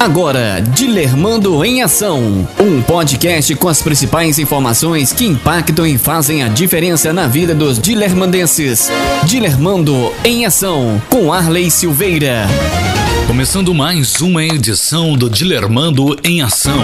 Agora, Dilermando em Ação. Um podcast com as principais informações que impactam e fazem a diferença na vida dos dilermandenses. Dilermando em Ação, com Arley Silveira. Começando mais uma edição do Dilermando em Ação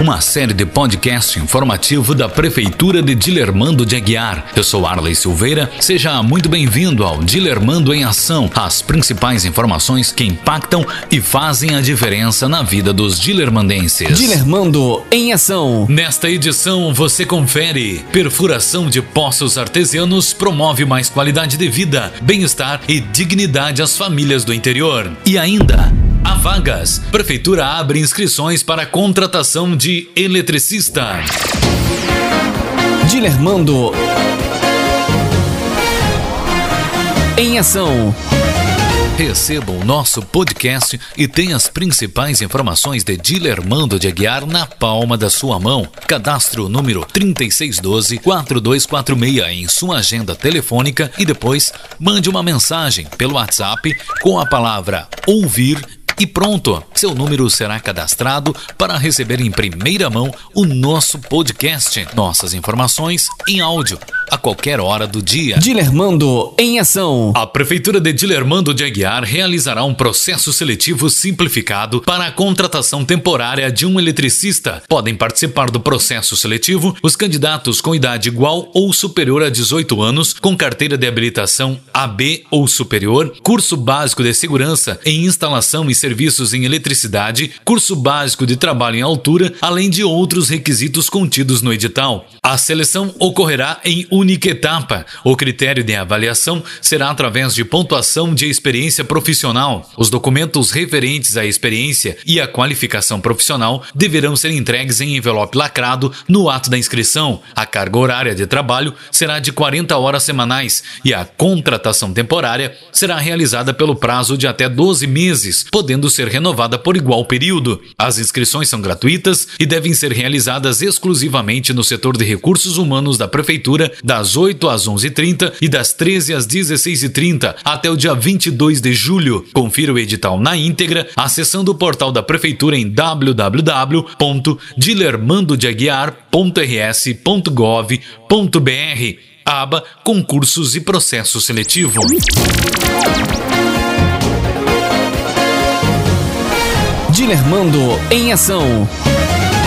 uma série de podcast informativo da Prefeitura de Dilermando de Aguiar. Eu sou Arley Silveira, seja muito bem-vindo ao Dilermando em Ação, as principais informações que impactam e fazem a diferença na vida dos dilermandenses. Dilermando em Ação. Nesta edição você confere: perfuração de poços artesianos promove mais qualidade de vida, bem-estar e dignidade às famílias do interior. E ainda, Há vagas. Prefeitura abre inscrições para contratação de eletricista. Dilermando. Em ação. Receba o nosso podcast e tenha as principais informações de Dilermando de Aguiar na palma da sua mão. Cadastre o número 3612-4246 em sua agenda telefônica e depois mande uma mensagem pelo WhatsApp com a palavra ouvir e pronto, seu número será cadastrado para receber em primeira mão o nosso podcast. Nossas informações em áudio a qualquer hora do dia. Dilermando em ação. A Prefeitura de Dilermando de Aguiar realizará um processo seletivo simplificado para a contratação temporária de um eletricista. Podem participar do processo seletivo os candidatos com idade igual ou superior a 18 anos, com carteira de habilitação AB ou superior, curso básico de segurança em instalação e serviços em eletricidade, curso básico de trabalho em altura, além de outros requisitos contidos no edital. A seleção ocorrerá em única etapa. O critério de avaliação será através de pontuação de experiência profissional. Os documentos referentes à experiência e à qualificação profissional deverão ser entregues em envelope lacrado no ato da inscrição. A carga horária de trabalho será de 40 horas semanais e a contratação temporária será realizada pelo prazo de até 12 meses, podendo ser renovada por igual período. As inscrições são gratuitas e devem ser realizadas exclusivamente no setor de recursos humanos da Prefeitura das 8 às 11h30 e das 13 às 16h30 até o dia 22 de julho. Confira o edital na íntegra acessando o portal da Prefeitura em www.dilermandodeaguiar.rs.gov.br aba Concursos e Processo Seletivo. Dilermando em ação.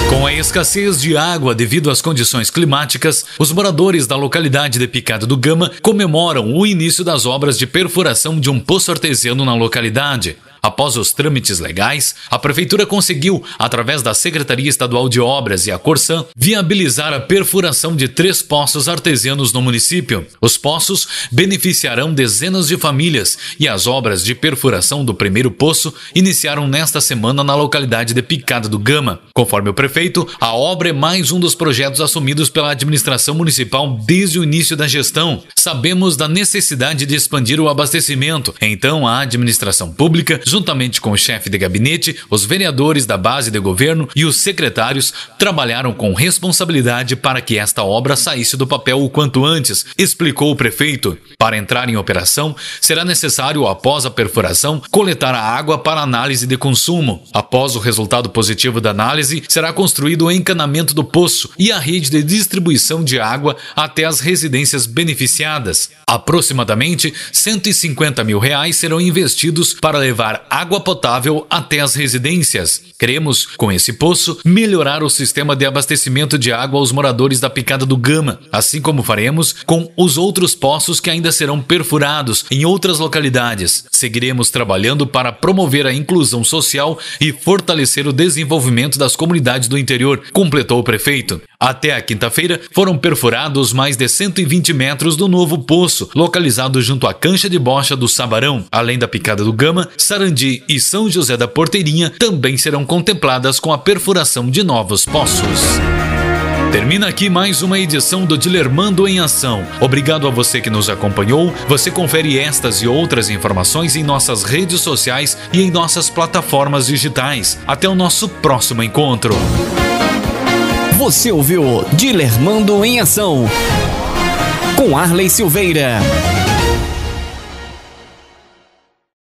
Com a escassez de água devido às condições climáticas, os moradores da localidade de Picada do Gama comemoram o início das obras de perfuração de um poço artesiano na localidade. Após os trâmites legais, a Prefeitura conseguiu, através da Secretaria Estadual de Obras e a Corsan, viabilizar a perfuração de três poços artesianos no município. Os poços beneficiarão dezenas de famílias e as obras de perfuração do primeiro poço iniciaram nesta semana na localidade de Picada do Gama. Conforme o prefeito, a obra é mais um dos projetos assumidos pela administração municipal desde o início da gestão. Sabemos da necessidade de expandir o abastecimento, então a administração pública juntamente com o chefe de gabinete, os vereadores da base de governo e os secretários, trabalharam com responsabilidade para que esta obra saísse do papel o quanto antes, explicou o prefeito. Para entrar em operação, será necessário, após a perfuração, coletar a água para análise de consumo. Após o resultado positivo da análise, será construído o encanamento do poço e a rede de distribuição de água até as residências beneficiadas. Aproximadamente 150 mil reais serão investidos para levar água potável até as residências. Queremos, com esse poço, melhorar o sistema de abastecimento de água aos moradores da Picada do Gama, assim como faremos com os outros poços que ainda serão perfurados em outras localidades. Seguiremos trabalhando para promover a inclusão social e fortalecer o desenvolvimento das comunidades do interior, completou o prefeito. Até a quinta-feira, foram perfurados mais de 120 metros do novo poço, localizado junto à cancha de bocha do Sabarão. Além da Picada do Gama, E São José da Porteirinha também serão contempladas com a perfuração de novos poços. Termina aqui mais uma edição do Dilermando em Ação. Obrigado a você que nos acompanhou. Você confere estas e outras informações em nossas redes sociais e em nossas plataformas digitais. Até o nosso próximo encontro. Você ouviu Dilermando em Ação com Arley Silveira.